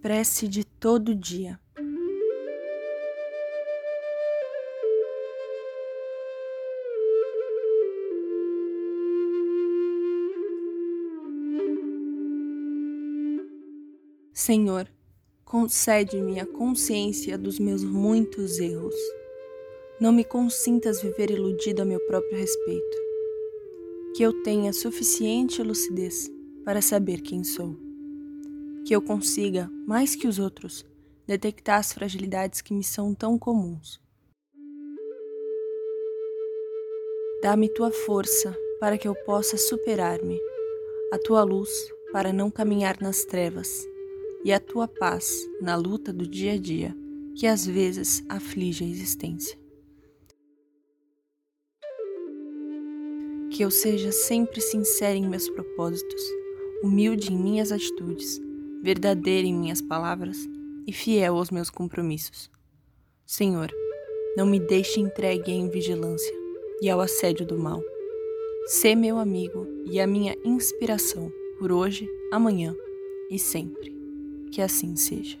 prece de todo dia. Senhor, concede-me a consciência dos meus muitos erros. Não me consintas viver iludido a meu próprio respeito. Que eu tenha suficiente lucidez para saber quem sou. Que eu consiga, mais que os outros, detectar as fragilidades que me são tão comuns. Dá-me tua força para que eu possa superar-me, a tua luz para não caminhar nas trevas e a tua paz na luta do dia a dia que às vezes aflige a existência. Que eu seja sempre sincera em meus propósitos, humilde em minhas atitudes, verdadeira em minhas palavras e fiel aos meus compromissos. Senhor, não me deixe entregue à invigilância e ao assédio do mal. Sê meu amigo e a minha inspiração por hoje, amanhã e sempre. Que assim seja.